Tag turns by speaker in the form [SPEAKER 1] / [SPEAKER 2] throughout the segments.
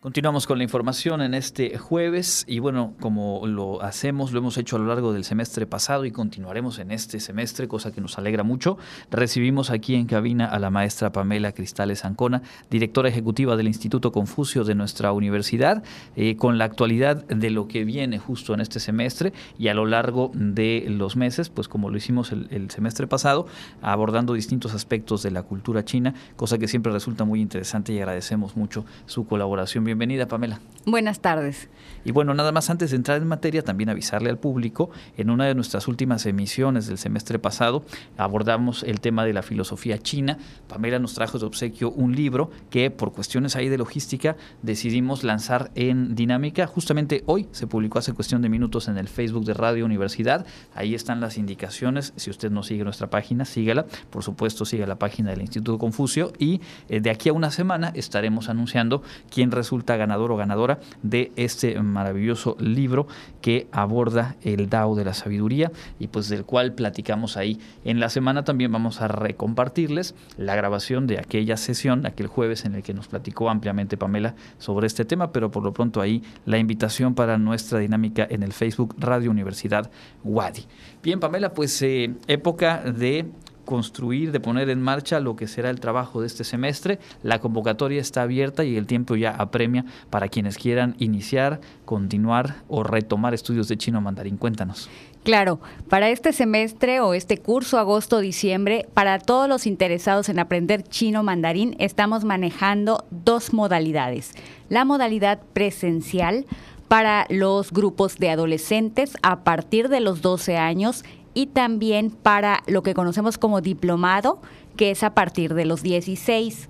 [SPEAKER 1] Continuamos con la información en este jueves y bueno, como lo hacemos, lo hemos hecho a lo largo del semestre pasado y continuaremos en este semestre, cosa que nos alegra mucho. Recibimos aquí en cabina a la maestra Pamela Cristales Ancona, directora ejecutiva del Instituto Confucio de nuestra universidad, eh, con la actualidad de lo que viene justo en este semestre y a lo largo de los meses, pues como lo hicimos el, el semestre pasado, abordando distintos aspectos de la cultura china, cosa que siempre resulta muy interesante y agradecemos mucho su colaboración Bienvenida, Pamela.
[SPEAKER 2] Buenas tardes.
[SPEAKER 1] Y bueno, nada más antes de entrar en materia, también avisarle al público, en una de nuestras últimas emisiones del semestre pasado abordamos el tema de la filosofía china. Pamela nos trajo de obsequio un libro que por cuestiones ahí de logística decidimos lanzar en dinámica. Justamente hoy se publicó hace cuestión de minutos en el Facebook de Radio Universidad. Ahí están las indicaciones. Si usted no sigue nuestra página, sígala. Por supuesto, siga la página del Instituto Confucio y eh, de aquí a una semana estaremos anunciando quién resulta ganador o ganadora de este maravilloso libro que aborda el Dao de la sabiduría y pues del cual platicamos ahí. En la semana también vamos a recompartirles la grabación de aquella sesión, aquel jueves en el que nos platicó ampliamente Pamela sobre este tema, pero por lo pronto ahí la invitación para nuestra dinámica en el Facebook Radio Universidad Wadi. Bien, Pamela, pues eh, época de construir, de poner en marcha lo que será el trabajo de este semestre. La convocatoria está abierta y el tiempo ya apremia para quienes quieran iniciar, continuar o retomar estudios de chino mandarín. Cuéntanos.
[SPEAKER 2] Claro, para este semestre o este curso agosto-diciembre, para todos los interesados en aprender chino mandarín, estamos manejando dos modalidades. La modalidad presencial para los grupos de adolescentes a partir de los 12 años y también para lo que conocemos como diplomado, que es a partir de los 16.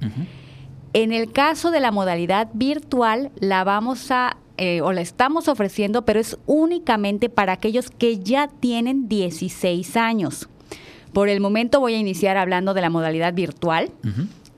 [SPEAKER 2] En el caso de la modalidad virtual, la vamos a eh, o la estamos ofreciendo, pero es únicamente para aquellos que ya tienen 16 años. Por el momento voy a iniciar hablando de la modalidad virtual.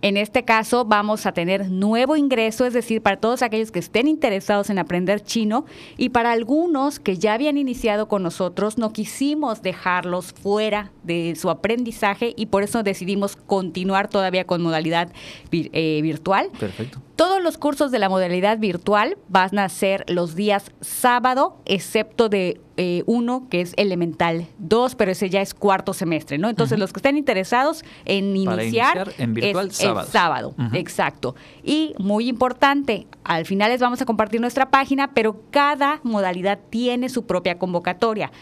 [SPEAKER 2] En este caso vamos a tener nuevo ingreso, es decir, para todos aquellos que estén interesados en aprender chino y para algunos que ya habían iniciado con nosotros, no quisimos dejarlos fuera de su aprendizaje y por eso decidimos continuar todavía con modalidad eh, virtual.
[SPEAKER 1] Perfecto.
[SPEAKER 2] Todos los cursos de la modalidad virtual van a ser los días sábado, excepto de eh, uno que es elemental, dos, pero ese ya es cuarto semestre, ¿no? Entonces, los que estén interesados en iniciar,
[SPEAKER 1] en virtual,
[SPEAKER 2] es sábado. el sábado, exacto. Y muy importante, al final les vamos a compartir nuestra página, pero cada modalidad tiene su propia convocatoria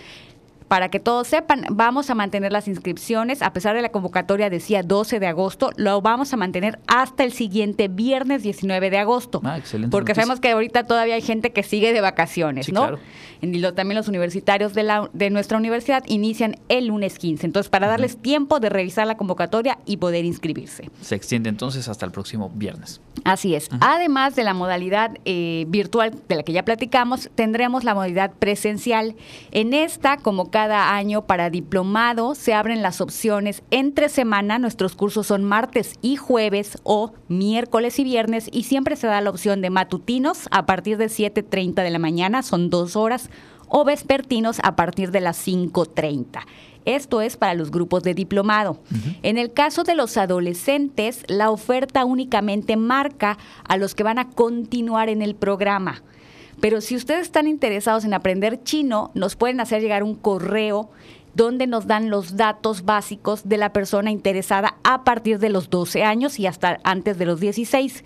[SPEAKER 2] para que todos sepan, vamos a mantener las inscripciones, a pesar de la convocatoria decía 12 de agosto, lo vamos a mantener hasta el siguiente viernes 19 de agosto.
[SPEAKER 1] Ah, excelente.
[SPEAKER 2] Porque sabemos que ahorita todavía hay gente que sigue de vacaciones, ¿no?
[SPEAKER 1] Claro.
[SPEAKER 2] Y lo, también los universitarios de, la, de nuestra universidad inician el lunes 15. Entonces, para darles tiempo de revisar la convocatoria y poder inscribirse.
[SPEAKER 1] Se extiende entonces hasta el próximo viernes.
[SPEAKER 2] Así es. Además de la modalidad eh, virtual de la que ya platicamos, tendremos la modalidad presencial. En esta, como cada año para diplomado, se abren las opciones entre semana. Nuestros cursos son martes y jueves o miércoles y viernes y siempre se da la opción de matutinos a partir de 7.30 de la mañana, son dos horas, o vespertinos a partir de las 5.30. Esto es para los grupos de diplomado. En el caso de los adolescentes, la oferta únicamente marca a los que van a continuar en el programa. Pero si ustedes están interesados en aprender chino, nos pueden hacer llegar un correo donde nos dan los datos básicos de la persona interesada a partir de los 12 años y hasta antes de los 16.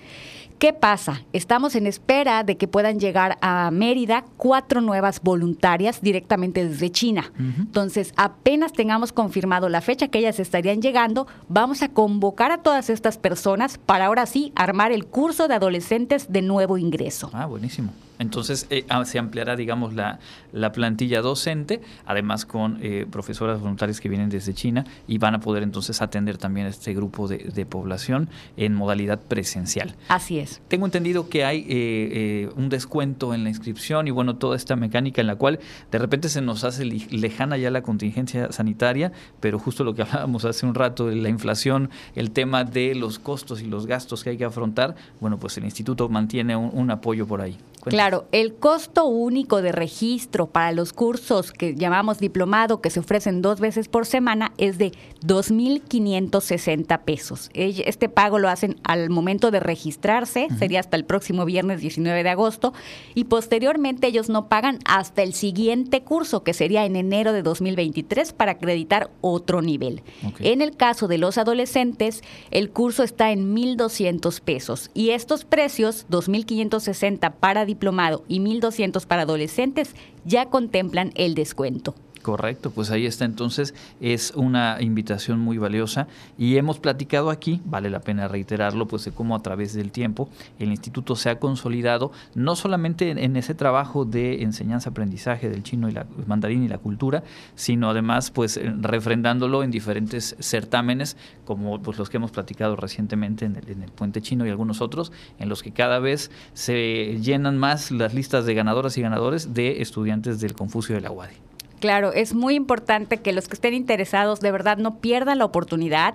[SPEAKER 2] ¿Qué pasa? Estamos en espera de que puedan llegar a Mérida cuatro nuevas voluntarias directamente desde China. Entonces, apenas tengamos confirmado la fecha que ellas estarían llegando, vamos a convocar a todas estas personas para ahora sí armar el curso de adolescentes de nuevo ingreso.
[SPEAKER 1] Ah, buenísimo. Entonces eh, ah, se ampliará, digamos, la, la, plantilla docente, además con eh, profesoras voluntarias que vienen desde China y van a poder entonces atender también a este grupo de, de población en modalidad presencial.
[SPEAKER 2] Así es.
[SPEAKER 1] Tengo entendido que hay eh, un descuento en la inscripción y bueno, toda esta mecánica en la cual de repente se nos hace lejana ya la contingencia sanitaria, pero justo lo que hablábamos hace un rato, de la inflación, el tema de los costos y los gastos que hay que afrontar, bueno, pues el instituto mantiene un, un apoyo por ahí.
[SPEAKER 2] Claro Claro, el costo único de registro para los cursos que llamamos diplomado, que se ofrecen dos veces por semana, es de 2.560 pesos. Este pago lo hacen al momento de registrarse, sería hasta el próximo viernes 19 de agosto, y posteriormente ellos no pagan hasta el siguiente curso, que sería en enero de 2023, para acreditar otro nivel. En el caso de los adolescentes, el curso está en 1.200 pesos, y estos precios, 2.560 para diplomado, diplomado y 1.200 para adolescentes ya contemplan el descuento.
[SPEAKER 1] Correcto, pues ahí está entonces, es una invitación muy valiosa y hemos platicado aquí, vale la pena reiterarlo, pues de cómo a través del tiempo el instituto se ha consolidado, no solamente en, ese trabajo de enseñanza-aprendizaje del chino y la mandarín y la cultura, sino además pues refrendándolo en diferentes certámenes, como pues, los que hemos platicado recientemente en el, en el Puente Chino y algunos otros, en los que cada vez se llenan más las listas de ganadoras y ganadores de estudiantes del Confucio de la UADI.
[SPEAKER 2] Claro, es muy importante que los que estén interesados de verdad no pierdan la oportunidad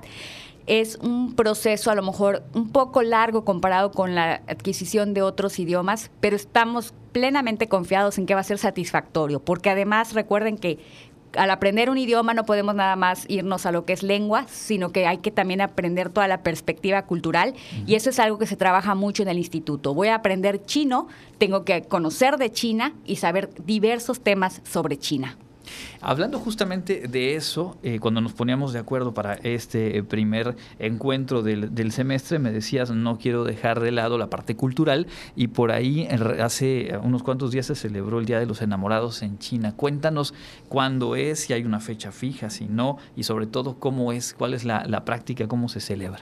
[SPEAKER 2] es un proceso a lo mejor un poco largo comparado con la adquisición de otros idiomas, pero estamos plenamente confiados en que va a ser satisfactorio, porque además recuerden que al aprender un idioma no podemos nada más irnos a lo que es lengua, sino que hay que también aprender toda la perspectiva cultural y eso es algo que se trabaja mucho en el instituto. Voy a aprender chino, tengo que conocer de China y saber diversos temas sobre China.
[SPEAKER 1] Hablando justamente de eso, eh, cuando nos poníamos de acuerdo para este primer encuentro del, semestre, me decías, no quiero dejar de lado la parte cultural y por ahí hace unos cuantos días se celebró el Día de los Enamorados en China. Cuéntanos cuándo es, si hay una fecha fija, si no, y sobre todo cómo es, cuál es la práctica, cómo se celebra.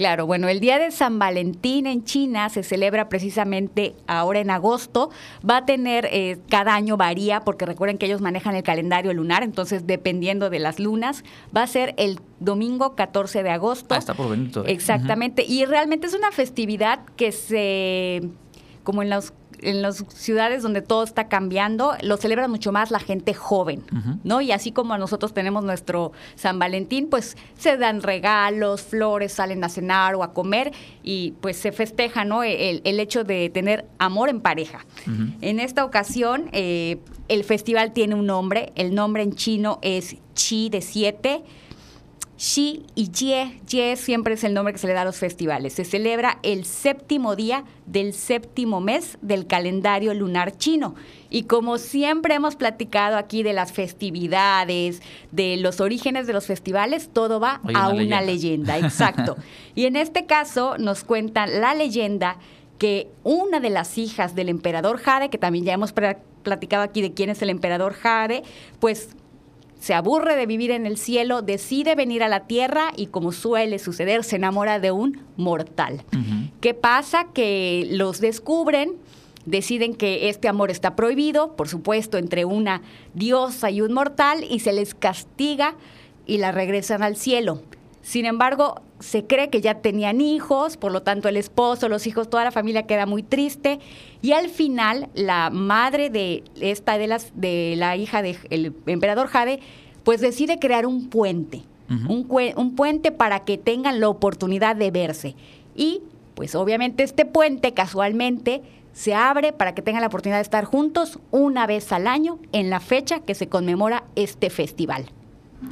[SPEAKER 2] Claro, bueno, el Día de San Valentín en China se celebra precisamente ahora en agosto. Va a tener, eh, cada año varía, porque recuerden que ellos manejan el calendario lunar, entonces dependiendo de las lunas, va a ser el domingo 14 de agosto.
[SPEAKER 1] Ah, está por venir
[SPEAKER 2] Exactamente, y realmente es una festividad que se, como en los en las ciudades donde todo está cambiando, lo celebra mucho más la gente joven, ¿no? Y así como nosotros tenemos nuestro San Valentín, pues se dan regalos, flores, salen a cenar o a comer y pues se festeja, ¿no? El, hecho de tener amor en pareja. En esta ocasión, eh, el festival tiene un nombre, el nombre en chino es Chi de siete Xi y Jie. Jie siempre es el nombre que se le da a los festivales. Se celebra el séptimo día del séptimo mes del calendario lunar chino. Y como siempre hemos platicado aquí de las festividades, de los orígenes de los festivales, todo va a una, leyenda. Exacto. y en este caso nos cuentan la leyenda que una de las hijas del emperador Jade, que también ya hemos platicado aquí de quién es el emperador Jade, pues se aburre de vivir en el cielo, decide venir a la tierra y como suele suceder, se enamora de un mortal. ¿Qué pasa? Que los descubren, deciden que este amor está prohibido, por supuesto, entre una diosa y un mortal, y se les castiga y la regresan al cielo. Sin embargo, se cree que ya tenían hijos, por lo tanto el esposo, los hijos, toda la familia queda muy triste y al final la madre de esta de las de la hija del emperador Jade, pues decide crear un puente, un, un puente para que tengan la oportunidad de verse y pues obviamente este puente casualmente se abre para que tengan la oportunidad de estar juntos una vez al año en la fecha que se conmemora este festival.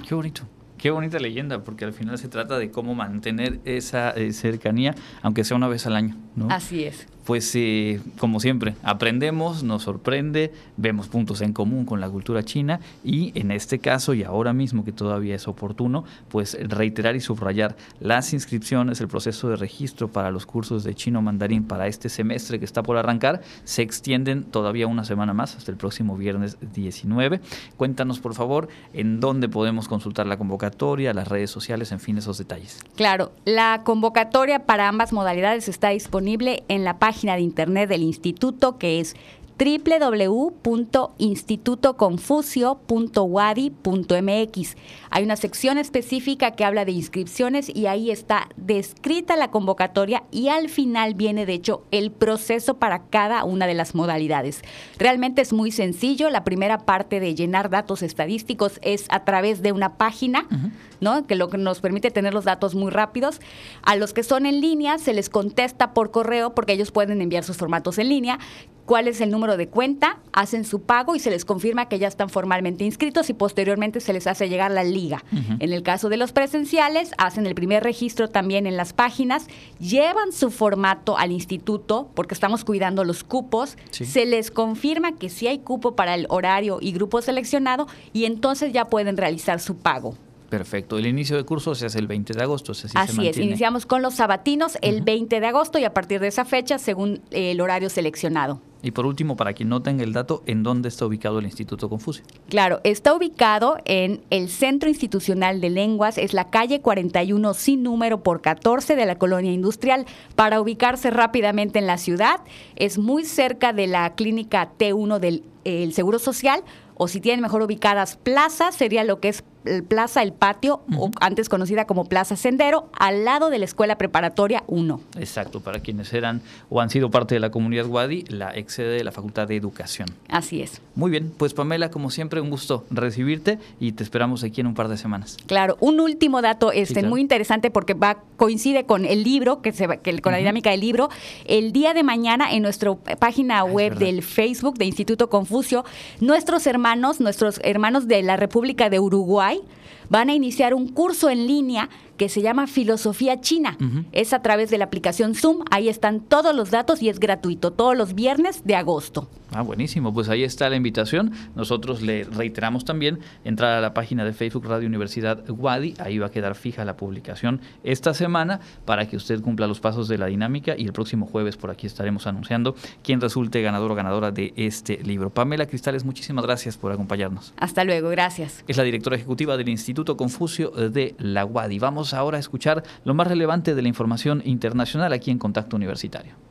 [SPEAKER 1] Qué bonito. Qué bonita leyenda, porque al final se trata de cómo mantener esa eh, cercanía, aunque sea una vez al año. ¿No?
[SPEAKER 2] Así es
[SPEAKER 1] pues eh, como siempre, aprendemos, nos sorprende, vemos puntos en común con la cultura china y en este caso y ahora mismo que todavía es oportuno, pues reiterar y subrayar las inscripciones, el proceso de registro para los cursos de chino mandarín para este semestre que está por arrancar, se extienden todavía una semana más hasta el próximo viernes 19. Cuéntanos por favor en dónde podemos consultar la convocatoria, las redes sociales, en fin, esos detalles.
[SPEAKER 2] Claro, la convocatoria para ambas modalidades está disponible en la página de internet del instituto que es www.institutoconfucio.wadi.mx. Hay una sección específica que habla de inscripciones y ahí está descrita la convocatoria y al final viene de hecho el proceso para cada una de las modalidades. Realmente es muy sencillo. La primera parte de llenar datos estadísticos es a través de una página, ¿no? Que lo que nos permite tener los datos muy rápidos. A los que son en línea se les contesta por correo porque ellos pueden enviar sus formatos en línea cuál es el número de cuenta, hacen su pago y se les confirma que ya están formalmente inscritos y posteriormente se les hace llegar la liga. En el caso de los presenciales, hacen el primer registro también en las páginas, llevan su formato al instituto porque estamos cuidando los cupos, se les confirma que sí hay cupo para el horario y grupo seleccionado y entonces ya pueden realizar su pago.
[SPEAKER 1] Perfecto. El inicio de curso se hace el 20 de agosto.
[SPEAKER 2] Así, es. Iniciamos con los sabatinos el 20 de agosto y a partir de esa fecha, según el horario seleccionado.
[SPEAKER 1] Y por último, para quien no tenga el dato, ¿en dónde está ubicado el Instituto Confucio?
[SPEAKER 2] Claro, está ubicado en el Centro Institucional de Lenguas, es la calle 41 sin número por 14 de la colonia industrial. Para ubicarse rápidamente en la ciudad, es muy cerca de la clínica T1 del Seguro Social, o si tienen mejor ubicadas plazas, sería lo que es Plaza El Patio, o antes conocida como Plaza Sendero, al lado de la Escuela Preparatoria 1.
[SPEAKER 1] Exacto, para quienes eran o han sido parte de la comunidad Wadi, la ex de la Facultad de Educación.
[SPEAKER 2] Así es.
[SPEAKER 1] Muy bien, pues Pamela, como siempre, un gusto recibirte y te esperamos aquí en un par de semanas.
[SPEAKER 2] Claro, un último dato este, muy interesante porque va coincide con el libro, que se que, con la dinámica del libro. El día de mañana en nuestra página web del Facebook de Instituto Confucio, nuestros hermanos, nuestros hermanos de la República de Uruguay, van a iniciar un curso en línea que se llama Filosofía China. Es a través de la aplicación Zoom. Ahí están todos los datos y es gratuito todos los viernes de agosto.
[SPEAKER 1] Ah, buenísimo. Pues ahí está la invitación. Nosotros le reiteramos también entrar a la página de Facebook Radio Universidad Wadi. Ahí va a quedar fija la publicación esta semana para que usted cumpla los pasos de la dinámica y el próximo jueves por aquí estaremos anunciando quién resulte ganador o ganadora de este libro. Pamela Cristales, muchísimas gracias por acompañarnos.
[SPEAKER 2] Hasta luego, gracias.
[SPEAKER 1] Es la directora ejecutiva del Instituto Confucio de la Wadi. Ahora a escuchar lo más relevante de la información internacional aquí en Contacto Universitario.